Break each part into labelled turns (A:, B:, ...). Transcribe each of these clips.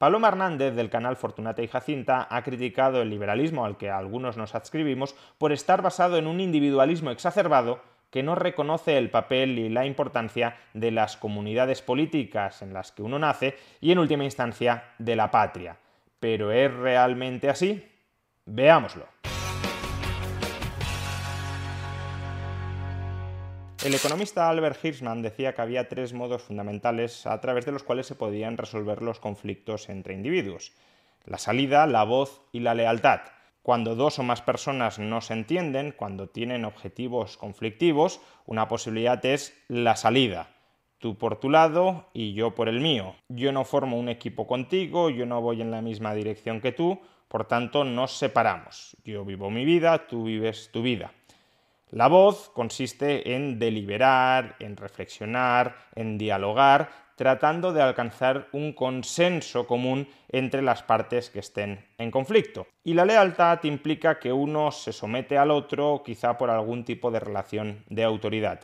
A: Paloma Hernández del canal Fortunata y Jacinta ha criticado el liberalismo al que algunos nos adscribimos por estar basado en un individualismo exacerbado que no reconoce el papel y la importancia de las comunidades políticas en las que uno nace y en última instancia de la patria. ¿Pero es realmente así? Veámoslo. El economista Albert Hirschman decía que había tres modos fundamentales a través de los cuales se podían resolver los conflictos entre individuos. La salida, la voz y la lealtad. Cuando dos o más personas no se entienden, cuando tienen objetivos conflictivos, una posibilidad es la salida. Tú por tu lado y yo por el mío. Yo no formo un equipo contigo, yo no voy en la misma dirección que tú, por tanto nos separamos. Yo vivo mi vida, tú vives tu vida. La voz consiste en deliberar, en reflexionar, en dialogar, tratando de alcanzar un consenso común entre las partes que estén en conflicto. Y la lealtad implica que uno se somete al otro quizá por algún tipo de relación de autoridad.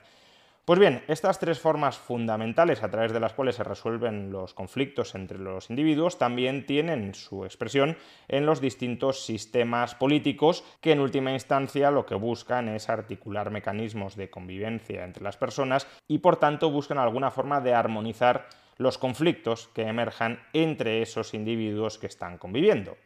A: Pues bien, estas tres formas fundamentales a través de las cuales se resuelven los conflictos entre los individuos también tienen su expresión en los distintos sistemas políticos que en última instancia lo que buscan es articular mecanismos de convivencia entre las personas y por tanto buscan alguna forma de armonizar los conflictos que emerjan entre esos individuos que están conviviendo.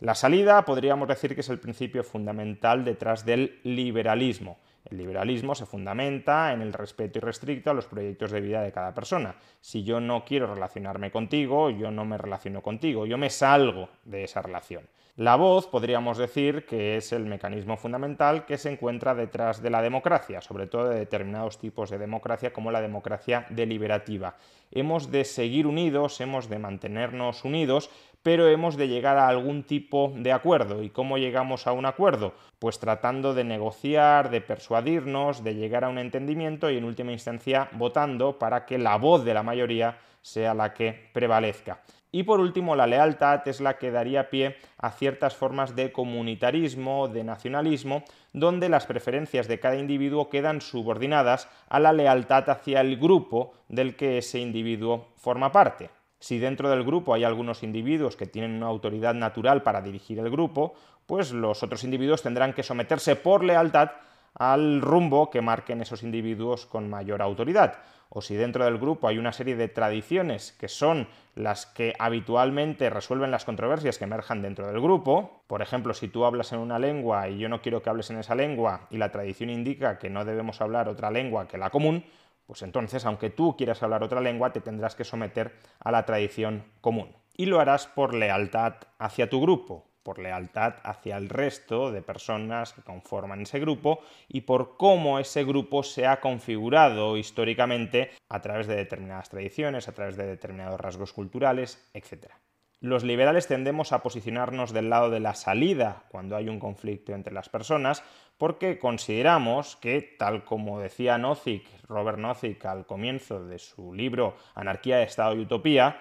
A: La salida podríamos decir que es el principio fundamental detrás del liberalismo el liberalismo se fundamenta en el respeto irrestricto a los proyectos de vida de cada persona. Si yo no quiero relacionarme contigo, yo no me relaciono contigo, yo me salgo de esa relación. La voz podríamos decir que es el mecanismo fundamental que se encuentra detrás de la democracia, sobre todo de determinados tipos de democracia como la democracia deliberativa. Hemos de seguir unidos, hemos de mantenernos unidos, pero hemos de llegar a algún tipo de acuerdo. ¿Y cómo llegamos a un acuerdo? Pues tratando de negociar, de persuadirnos, de llegar a un entendimiento y en última instancia votando para que la voz de la mayoría sea la que prevalezca. Y por último, la lealtad es la que daría pie a ciertas formas de comunitarismo, de nacionalismo, donde las preferencias de cada individuo quedan subordinadas a la lealtad hacia el grupo del que ese individuo forma parte. Si dentro del grupo hay algunos individuos que tienen una autoridad natural para dirigir el grupo, pues los otros individuos tendrán que someterse por lealtad al rumbo que marquen esos individuos con mayor autoridad. O si dentro del grupo hay una serie de tradiciones que son las que habitualmente resuelven las controversias que emerjan dentro del grupo, por ejemplo, si tú hablas en una lengua y yo no quiero que hables en esa lengua y la tradición indica que no debemos hablar otra lengua que la común, pues entonces, aunque tú quieras hablar otra lengua, te tendrás que someter a la tradición común. Y lo harás por lealtad hacia tu grupo, por lealtad hacia el resto de personas que conforman ese grupo y por cómo ese grupo se ha configurado históricamente a través de determinadas tradiciones, a través de determinados rasgos culturales, etc. Los liberales tendemos a posicionarnos del lado de la salida cuando hay un conflicto entre las personas porque consideramos que, tal como decía Nozick, Robert Nozick al comienzo de su libro Anarquía, Estado y Utopía,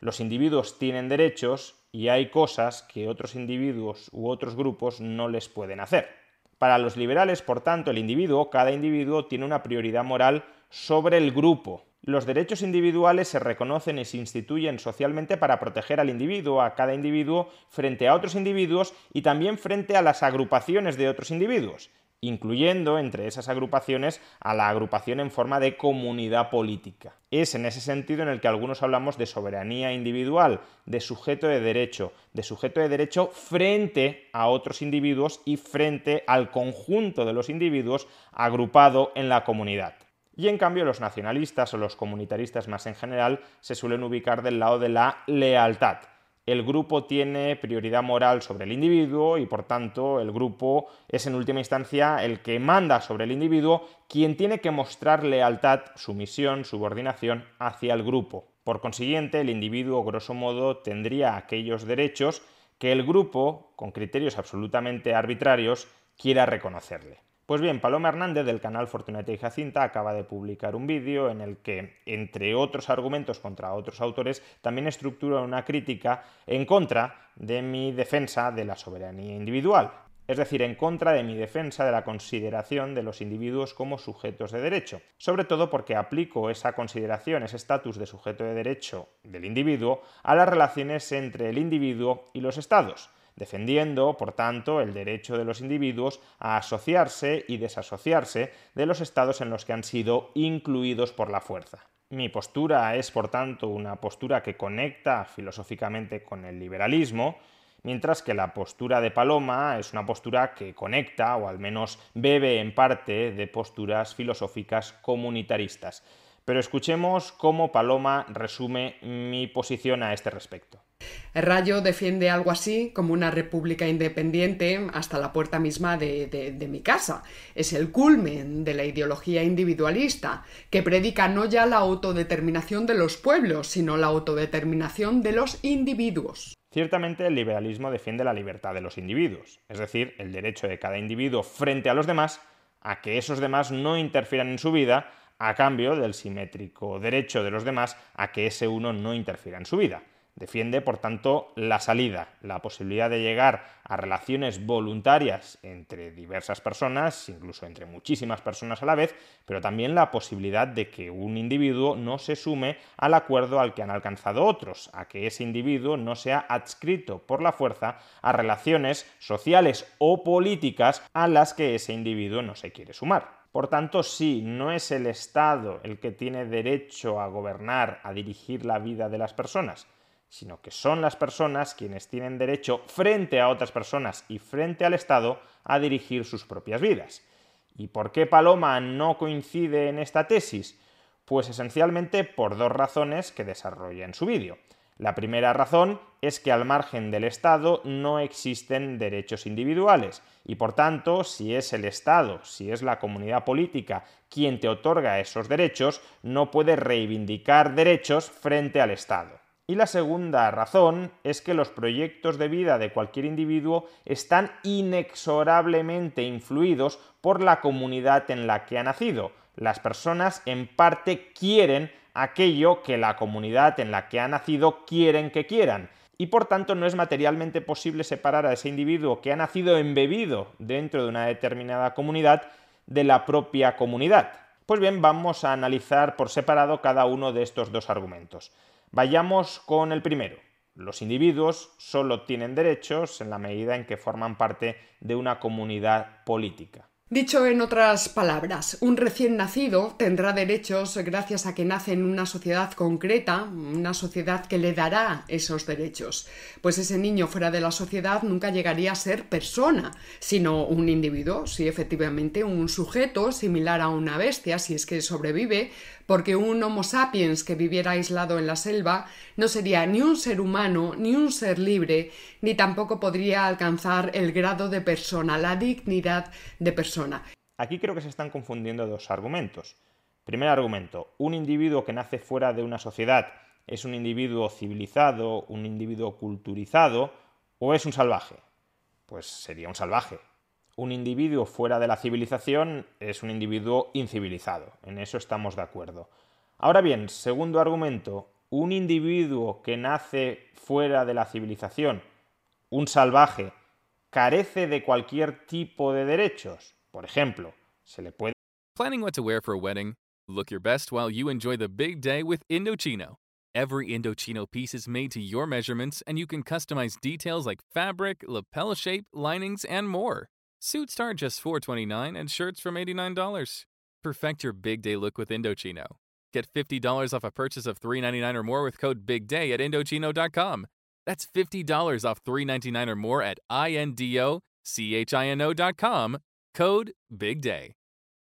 A: los individuos tienen derechos y hay cosas que otros individuos u otros grupos no les pueden hacer. Para los liberales, por tanto, el individuo, cada individuo, tiene una prioridad moral sobre el grupo, los derechos individuales se reconocen y se instituyen socialmente para proteger al individuo, a cada individuo, frente a otros individuos y también frente a las agrupaciones de otros individuos, incluyendo entre esas agrupaciones a la agrupación en forma de comunidad política. Es en ese sentido en el que algunos hablamos de soberanía individual, de sujeto de derecho, de sujeto de derecho frente a otros individuos y frente al conjunto de los individuos agrupado en la comunidad. Y en cambio los nacionalistas o los comunitaristas más en general se suelen ubicar del lado de la lealtad. El grupo tiene prioridad moral sobre el individuo y por tanto el grupo es en última instancia el que manda sobre el individuo quien tiene que mostrar lealtad, sumisión, subordinación hacia el grupo. Por consiguiente, el individuo, grosso modo, tendría aquellos derechos que el grupo, con criterios absolutamente arbitrarios, quiera reconocerle. Pues bien, Paloma Hernández del canal Fortunata y Jacinta acaba de publicar un vídeo en el que, entre otros argumentos contra otros autores, también estructura una crítica en contra de mi defensa de la soberanía individual, es decir, en contra de mi defensa de la consideración de los individuos como sujetos de derecho, sobre todo porque aplico esa consideración, ese estatus de sujeto de derecho del individuo a las relaciones entre el individuo y los estados defendiendo, por tanto, el derecho de los individuos a asociarse y desasociarse de los estados en los que han sido incluidos por la fuerza. Mi postura es, por tanto, una postura que conecta filosóficamente con el liberalismo, mientras que la postura de Paloma es una postura que conecta, o al menos bebe en parte, de posturas filosóficas comunitaristas. Pero escuchemos cómo Paloma resume mi posición a este respecto.
B: Rayo defiende algo así como una república independiente hasta la puerta misma de, mi casa. Es el culmen de la ideología individualista, que predica no ya la autodeterminación de los pueblos, sino la autodeterminación de los individuos.
A: Ciertamente el liberalismo defiende la libertad de los individuos, es decir, el derecho de cada individuo frente a los demás a que esos demás no interfieran en su vida a cambio del simétrico derecho de los demás a que ese uno no interfiera en su vida. Defiende, por tanto, la salida, la posibilidad de llegar a relaciones voluntarias entre diversas personas, incluso entre muchísimas personas a la vez, pero también la posibilidad de que un individuo no se sume al acuerdo al que han alcanzado otros, a que ese individuo no sea adscrito por la fuerza a relaciones sociales o políticas a las que ese individuo no se quiere sumar. Por tanto, sí, no es el Estado el que tiene derecho a gobernar, a dirigir la vida de las personas, sino que son las personas quienes tienen derecho frente a otras personas y frente al Estado a dirigir sus propias vidas. ¿Y por qué Paloma no coincide en esta tesis? Pues esencialmente por dos razones que desarrolla en su vídeo. La primera razón es que al margen del Estado no existen derechos individuales y por tanto, si es el Estado, si es la comunidad política quien te otorga esos derechos, no puedes reivindicar derechos frente al Estado. Y la segunda razón es que los proyectos de vida de cualquier individuo están inexorablemente influidos por la comunidad en la que ha nacido. Las personas en parte quieren aquello que la comunidad en la que ha nacido quieren que quieran. Y por tanto no es materialmente posible separar a ese individuo que ha nacido embebido dentro de una determinada comunidad de la propia comunidad. Pues bien, vamos a analizar por separado cada uno de estos dos argumentos. Vayamos con el primero. Los individuos solo tienen derechos en la medida en que forman parte de una comunidad política.
B: Dicho en otras palabras, un recién nacido tendrá derechos gracias a que nace en una sociedad concreta, una sociedad que le dará esos derechos. Pues ese niño fuera de la sociedad nunca llegaría a ser persona, sino un individuo, sí, efectivamente, un sujeto similar a una bestia, si es que sobrevive, porque un Homo sapiens que viviera aislado en la selva no sería ni un ser humano, ni un ser libre, ni tampoco podría alcanzar el grado de persona, la dignidad de persona.
A: Aquí creo que se están confundiendo dos argumentos. Primer argumento, un individuo que nace fuera de una sociedad ¿Es un individuo civilizado, un individuo culturizado o es un salvaje? Pues sería un salvaje. Un individuo fuera de la civilización es un individuo incivilizado. En eso estamos de acuerdo. Ahora bien, segundo argumento, un individuo que nace fuera de la civilización, un salvaje, carece de cualquier tipo de derechos. Por ejemplo, se le puede
C: Planning what to wear for a wedding? Look your best while you enjoy the big day with Indochino. Every Indochino piece is made to your measurements and you can customize details like fabric, lapel shape, linings, and more. Suits start just $4.29 and shirts from $89. Perfect your big day look with Indochino. Get $50 off a purchase of $3.99 or more with code BIGDAY at Indochino.com. That's $50 off $3.99 or more at INDOCHINO.com. Code BIGDAY.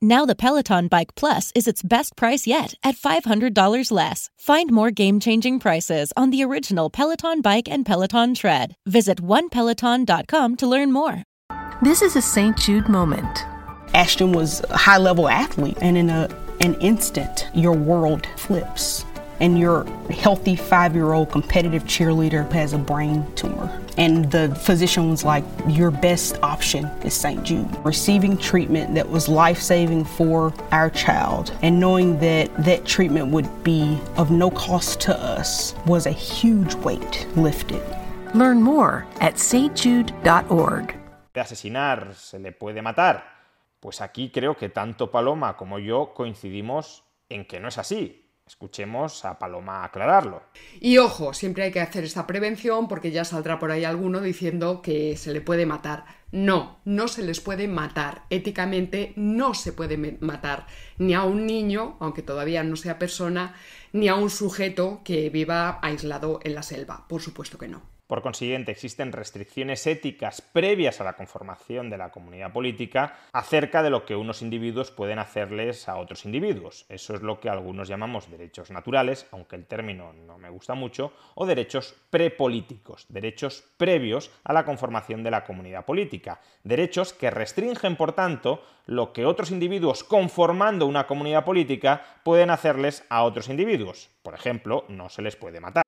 D: Now the Peloton Bike Plus is its best price yet at $500 less. Find more game-changing prices on the original Peloton Bike and Peloton Tread. Visit onepeloton.com to learn more.
E: This is a St. Jude moment.
F: Ashton was a high level athlete, and in a, an instant, your world flips. And your healthy five year old competitive cheerleader has a brain tumor. And the physician was like, Your best option is St. Jude. Receiving treatment that was life saving for our child and knowing that that treatment would be of no cost to us was a huge weight lifted.
E: Learn more at stjude.org.
A: De asesinar se le puede matar. Pues aquí creo que tanto Paloma como yo coincidimos en que no es así. Escuchemos a Paloma aclararlo.
B: Y ojo, siempre hay que hacer esta prevención porque ya saldrá por ahí alguno diciendo que se le puede matar. No, no se les puede matar. Éticamente no se puede matar ni a un niño, aunque todavía no sea persona, ni a un sujeto que viva aislado en la selva. Por supuesto que no.
A: Por consiguiente, existen restricciones éticas previas a la conformación de la comunidad política acerca de lo que unos individuos pueden hacerles a otros individuos. Eso es lo que algunos llamamos derechos naturales, aunque el término no me gusta mucho, o derechos prepolíticos, derechos previos a la conformación de la comunidad política. Derechos que restringen, por tanto, lo que otros individuos conformando una comunidad política pueden hacerles a otros individuos. Por ejemplo, no se les puede matar.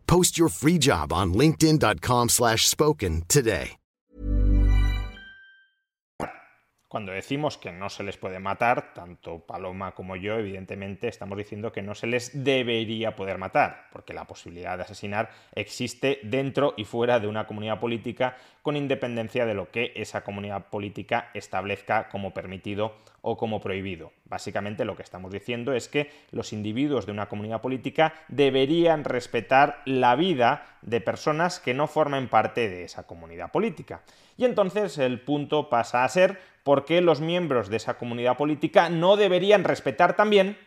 G: Post your free job on linkedin.com slash spoken today.
A: Cuando decimos que no se les puede matar, tanto Paloma como yo, evidentemente estamos diciendo que no se les debería poder matar, porque la posibilidad de asesinar existe dentro y fuera de una comunidad política con independencia de lo que esa comunidad política establezca como permitido o como prohibido. Básicamente lo que estamos diciendo es que los individuos de una comunidad política deberían respetar la vida de personas que no formen parte de esa comunidad política. Y entonces el punto pasa a ser por qué los miembros de esa comunidad política no deberían respetar también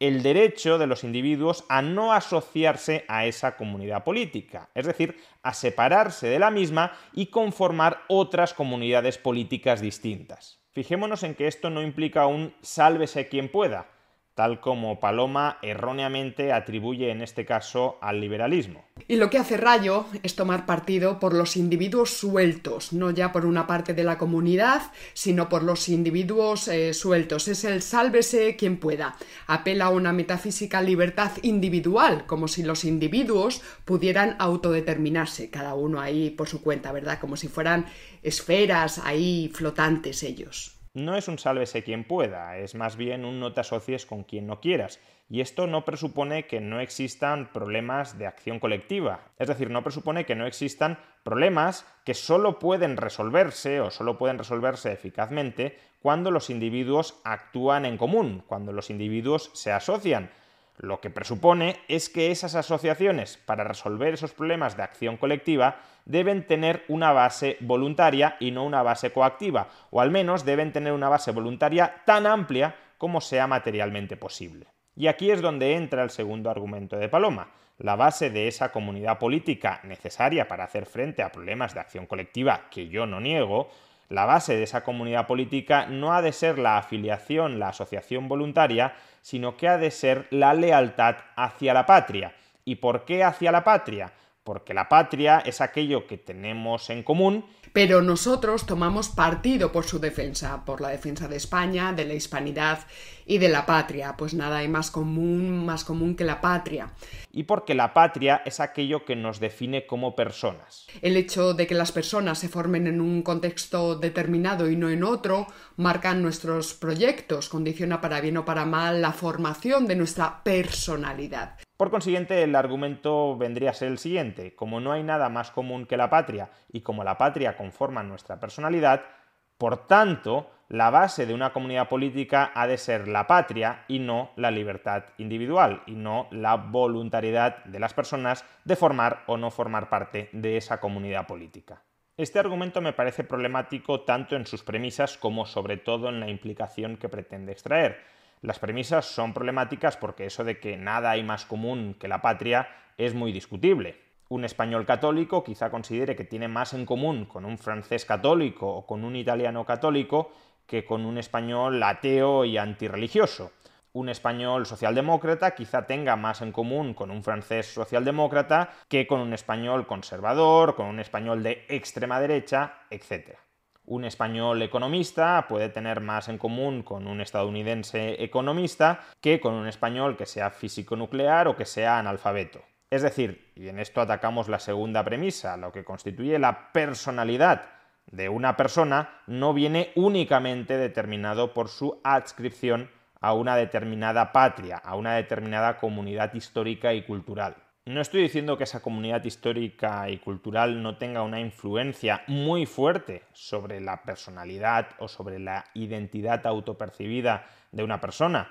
A: el derecho de los individuos a no asociarse a esa comunidad política, es decir, a separarse de la misma y conformar otras comunidades políticas distintas. Fijémonos en que esto no implica un sálvese quien pueda, tal como Paloma erróneamente atribuye en este caso al liberalismo.
B: Y lo que hace Rayo es tomar partido por los individuos sueltos, no ya por una parte de la comunidad, sino por los individuos eh, sueltos. Es el sálvese quien pueda. Apela a una metafísica libertad individual, como si los individuos pudieran autodeterminarse, cada uno ahí por su cuenta, ¿verdad? Como si fueran esferas ahí flotantes ellos
A: no es un sálvese quien pueda, es más bien un no te asocies con quien no quieras. Y esto no presupone que no existan problemas de acción colectiva. Es decir, no presupone que no existan problemas que solo pueden resolverse o solo pueden resolverse eficazmente cuando los individuos actúan en común, cuando los individuos se asocian. Lo que presupone es que esas asociaciones, para resolver esos problemas de acción colectiva, deben tener una base voluntaria y no una base coactiva, o al menos deben tener una base voluntaria tan amplia como sea materialmente posible. Y aquí es donde entra el segundo argumento de Paloma. La base de esa comunidad política necesaria para hacer frente a problemas de acción colectiva, que yo no niego, la base de esa comunidad política no ha de ser la afiliación, la asociación voluntaria, sino que ha de ser la lealtad hacia la patria. ¿Y por qué hacia la patria? Porque la patria es aquello que tenemos en común.
B: Pero nosotros tomamos partido por su defensa, por la defensa de España, de la hispanidad y de la patria, pues nada hay más común, más común que la patria.
A: Y porque la patria es aquello que nos define como personas.
B: El hecho de que las personas se formen en un contexto determinado y no en otro, marcan nuestros proyectos, condiciona para bien o para mal la formación de nuestra personalidad.
A: Por consiguiente, el argumento vendría a ser el siguiente. Como no hay nada más común que la patria y como la patria conforma nuestra personalidad, por tanto, la base de una comunidad política ha de ser la patria y no la libertad individual y no la voluntariedad de las personas de formar o no formar parte de esa comunidad política. Este argumento me parece problemático tanto en sus premisas como sobre todo en la implicación que pretende extraer. Las premisas son problemáticas porque eso de que nada hay más común que la patria es muy discutible. Un español católico quizá considere que tiene más en común con un francés católico o con un italiano católico que con un español ateo y antirreligioso. Un español socialdemócrata quizá tenga más en común con un francés socialdemócrata que con un español conservador, con un español de extrema derecha, etc. Un español economista puede tener más en común con un estadounidense economista que con un español que sea físico nuclear o que sea analfabeto. Es decir, y en esto atacamos la segunda premisa, lo que constituye la personalidad de una persona no viene únicamente determinado por su adscripción a una determinada patria, a una determinada comunidad histórica y cultural. No estoy diciendo que esa comunidad histórica y cultural no tenga una influencia muy fuerte sobre la personalidad o sobre la identidad autopercibida de una persona,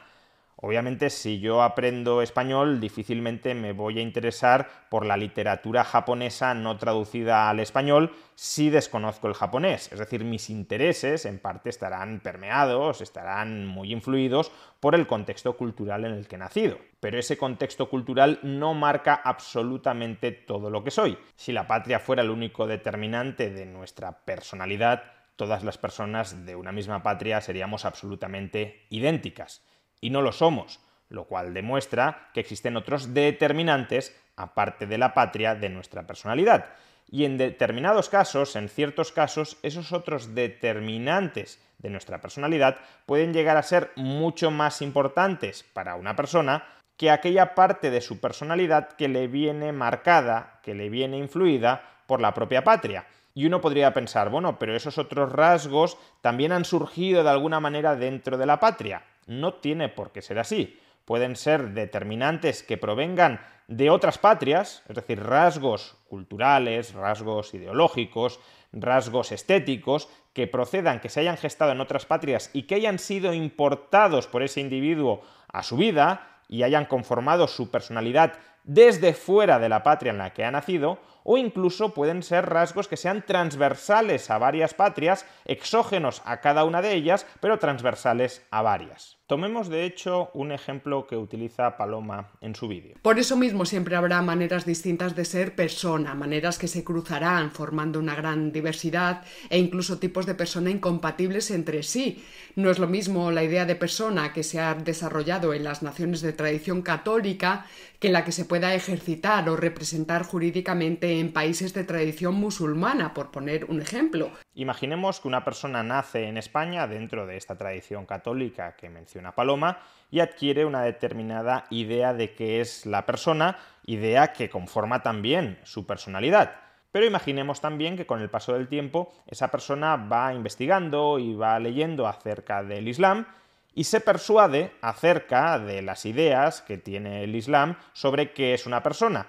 A: Obviamente, si yo aprendo español, difícilmente me voy a interesar por la literatura japonesa no traducida al español si desconozco el japonés. Es decir, mis intereses en parte estarán permeados, estarán muy influidos por el contexto cultural en el que he nacido. Pero ese contexto cultural no marca absolutamente todo lo que soy. Si la patria fuera el único determinante de nuestra personalidad, todas las personas de una misma patria seríamos absolutamente idénticas y no lo somos, lo cual demuestra que existen otros determinantes aparte de la patria de nuestra personalidad. Y en determinados casos, en ciertos casos, esos otros determinantes de nuestra personalidad pueden llegar a ser mucho más importantes para una persona que aquella parte de su personalidad que le viene marcada, que le viene influida por la propia patria. Y uno podría pensar, bueno, pero esos otros rasgos también han surgido de alguna manera dentro de la patria. No tiene por qué ser así. Pueden ser determinantes que provengan de otras patrias, es decir, rasgos culturales, rasgos ideológicos, rasgos estéticos, que procedan, que se hayan gestado en otras patrias y que hayan sido importados por ese individuo a su vida y hayan conformado su personalidad desde fuera de la patria en la que ha nacido, o incluso pueden ser rasgos que sean transversales a varias patrias, exógenos a cada una de ellas, pero transversales a varias. Tomemos de hecho un ejemplo que utiliza Paloma en su vídeo.
B: Por eso mismo siempre habrá maneras distintas de ser persona, maneras que se cruzarán formando una gran diversidad e incluso tipos de persona incompatibles entre sí. No es lo mismo la idea de persona que se ha desarrollado en las naciones de tradición católica que la que se pueda ejercitar o representar jurídicamente en países de tradición musulmana, por poner un ejemplo.
A: Imaginemos que una persona nace en España dentro de esta tradición católica que menciona Paloma y adquiere una determinada idea de qué es la persona, idea que conforma también su personalidad. Pero imaginemos también que con el paso del tiempo esa persona va investigando y va leyendo acerca del Islam y se persuade acerca de las ideas que tiene el Islam sobre qué es una persona.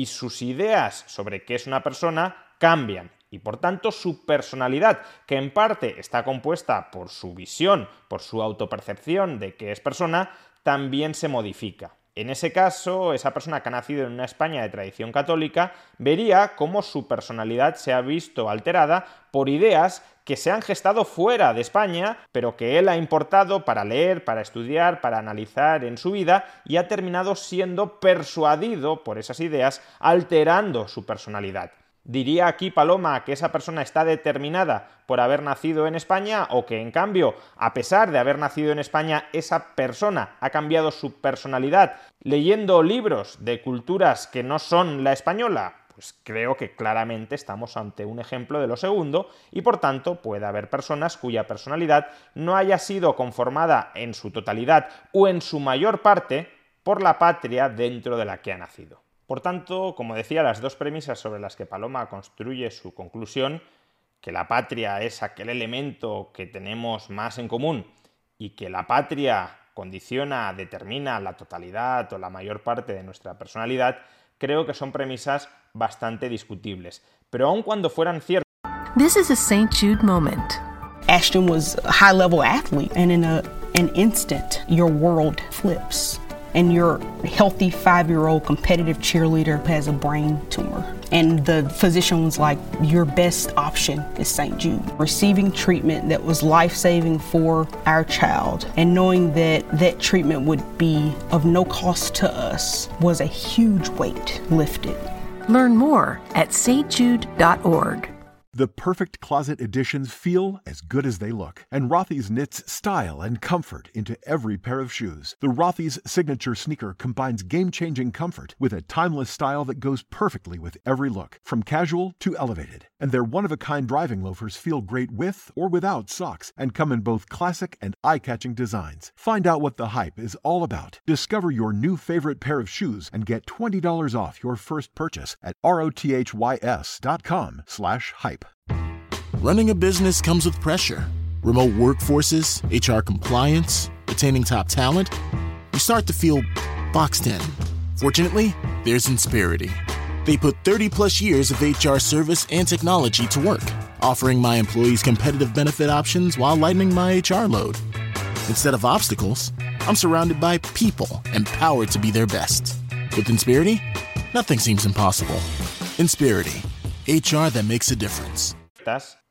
A: Y sus ideas sobre qué es una persona cambian y por tanto su personalidad, que en parte está compuesta por su visión, por su autopercepción de que es persona, también se modifica. En ese caso, esa persona que ha nacido en una España de tradición católica vería cómo su personalidad se ha visto alterada por ideas que se han gestado fuera de España, pero que él ha importado para leer, para estudiar, para analizar en su vida y ha terminado siendo persuadido por esas ideas, alterando su personalidad. ¿Diría aquí Paloma que esa persona está determinada por haber nacido en España o que en cambio, a pesar de haber nacido en España, esa persona ha cambiado su personalidad leyendo libros de culturas que no son la española? Pues creo que claramente estamos ante un ejemplo de lo segundo y por tanto puede haber personas cuya personalidad no haya sido conformada en su totalidad o en su mayor parte por la patria dentro de la que ha nacido. Por tanto, como decía, las dos premisas sobre las que Paloma construye su conclusión, que la patria es aquel elemento que tenemos más en común y que la patria condiciona, determina la totalidad o la mayor parte de nuestra personalidad, creo que son premisas bastante discutibles. Pero aun cuando fueran ciertas.
E: This is a St. Jude moment.
F: Ashton was a high level athlete, and in a, an instant, your world flips. And your healthy five year old competitive cheerleader has a brain tumor. And the physician was like, Your best option is St. Jude. Receiving treatment that was life saving for our child and knowing that that treatment would be of no cost to us was a huge weight lifted.
E: Learn more at stjude.org.
H: The perfect closet additions feel as good as they look, and Rothy's knits style and comfort into every pair of shoes. The Rothy's signature sneaker combines game-changing comfort with a timeless style that goes perfectly with every look, from casual to elevated. And their one-of-a-kind driving loafers feel great with or without socks and come in both classic and eye-catching designs. Find out what the hype is all about. Discover your new favorite pair of shoes and get $20 off your first purchase at rothys.com slash hype.
I: Running a business comes with pressure. Remote workforces, HR compliance, retaining top talent. You start to feel boxed in. Fortunately, there's Inspirity. They put 30 plus years of HR service and technology to work, offering my employees competitive benefit options while lightening my HR load. Instead of obstacles, I'm surrounded by people empowered to be their best. With Inspirity, nothing seems impossible. Inspirity, HR that makes a difference.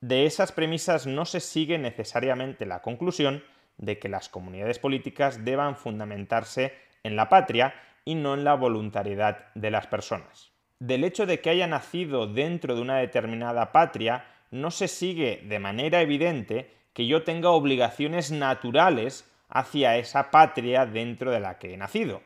A: De esas premisas no se sigue necesariamente la conclusión de que las comunidades políticas deban fundamentarse en la patria y no en la voluntariedad de las personas. Del hecho de que haya nacido dentro de una determinada patria, no se sigue de manera evidente que yo tenga obligaciones naturales hacia esa patria dentro de la que he nacido.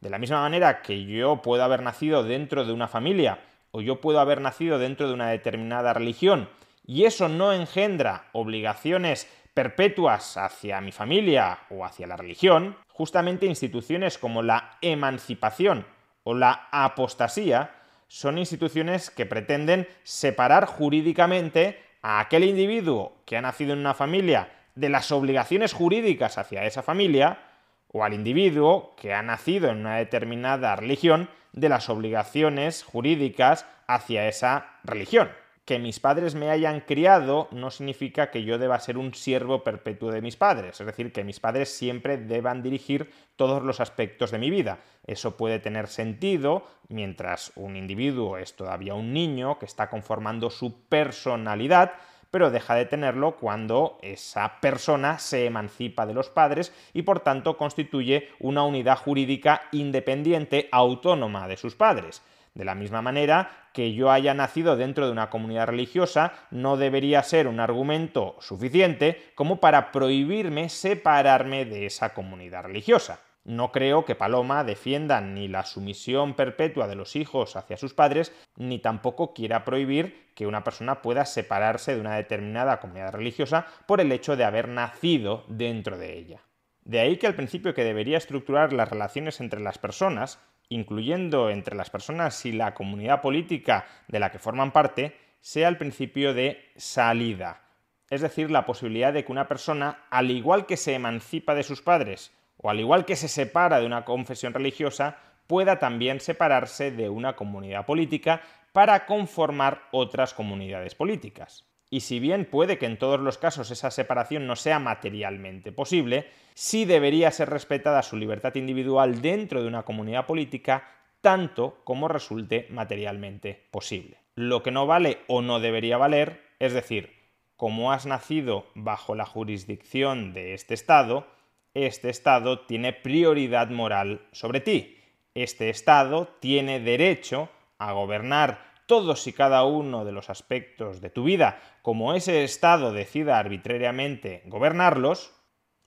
A: De la misma manera que yo puedo haber nacido dentro de una familia o yo puedo haber nacido dentro de una determinada religión y eso no engendra obligaciones perpetuas hacia mi familia o hacia la religión, justamente instituciones como la emancipación o la apostasía son instituciones que pretenden separar jurídicamente a aquel individuo que ha nacido en una familia de las obligaciones jurídicas hacia esa familia, o al individuo que ha nacido en una determinada religión de las obligaciones jurídicas hacia esa religión que mis padres me hayan criado no significa que yo deba ser un siervo perpetuo de mis padres, es decir, que mis padres siempre deban dirigir todos los aspectos de mi vida. Eso puede tener sentido mientras un individuo es todavía un niño que está conformando su personalidad, pero deja de tenerlo cuando esa persona se emancipa de los padres y por tanto constituye una unidad jurídica independiente, autónoma de sus padres. De la misma manera que yo haya nacido dentro de una comunidad religiosa no debería ser un argumento suficiente como para prohibirme separarme de esa comunidad religiosa. No creo que Paloma defienda ni la sumisión perpetua de los hijos hacia sus padres, ni tampoco quiera prohibir que una persona pueda separarse de una determinada comunidad religiosa por el hecho de haber nacido dentro de ella. De ahí que el principio que debería estructurar las relaciones entre las personas incluyendo entre las personas y la comunidad política de la que forman parte, sea el principio de salida. Es decir, la posibilidad de que una persona, al igual que se emancipa de sus padres, o al igual que se separa de una confesión religiosa, pueda también separarse de una comunidad política para conformar otras comunidades políticas y si bien puede que en todos los casos esa separación no sea materialmente posible, sí debería ser respetada su libertad individual dentro de una comunidad política tanto como resulte materialmente posible. Lo que no vale o no debería valer, es decir, como has nacido bajo la jurisdicción de este Estado, este Estado tiene prioridad moral sobre ti. Este Estado tiene derecho a gobernar todos y cada uno de los aspectos de tu vida, como ese Estado decida arbitrariamente gobernarlos,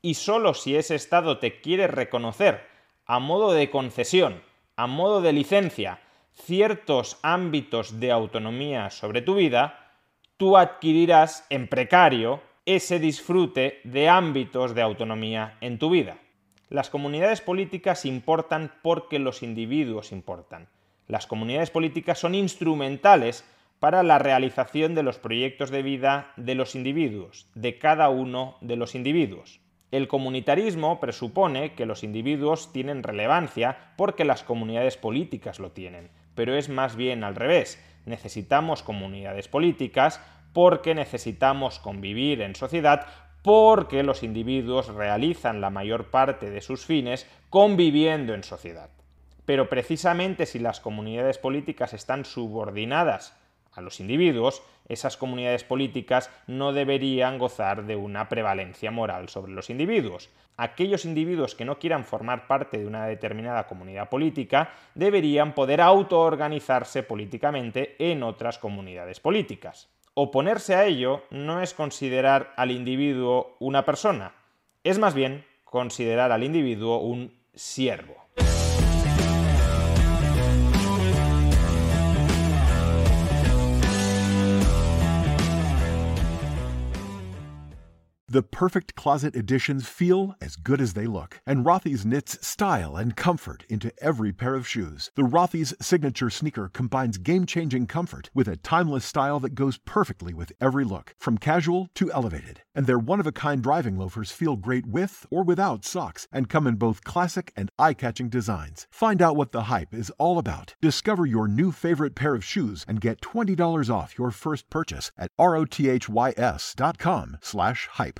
A: y solo si ese Estado te quiere reconocer a modo de concesión, a modo de licencia, ciertos ámbitos de autonomía sobre tu vida, tú adquirirás en precario ese disfrute de ámbitos de autonomía en tu vida. Las comunidades políticas importan porque los individuos importan. Las comunidades políticas son instrumentales para la realización de los proyectos de vida de los individuos, de cada uno de los individuos. El comunitarismo presupone que los individuos tienen relevancia porque las comunidades políticas lo tienen, pero es más bien al revés. Necesitamos comunidades políticas porque necesitamos convivir en sociedad porque los individuos realizan la mayor parte de sus fines conviviendo en sociedad. Pero precisamente si las comunidades políticas están subordinadas a los individuos, esas comunidades políticas no deberían gozar de una prevalencia moral sobre los individuos. Aquellos individuos que no quieran formar parte de una determinada comunidad política deberían poder autoorganizarse políticamente en otras comunidades políticas. Oponerse a ello no es considerar al individuo una persona, es más bien considerar al individuo un siervo.
H: The perfect closet additions feel as good as they look, and Rothy's knits style and comfort into every pair of shoes. The Rothy's signature sneaker combines game-changing comfort with a timeless style that goes perfectly with every look, from casual to elevated. And their one-of-a-kind driving loafers feel great with or without socks and come in both classic and eye-catching designs. Find out what the hype is all about. Discover your new favorite pair of shoes and get $20 off your first purchase at rothys.com slash hype.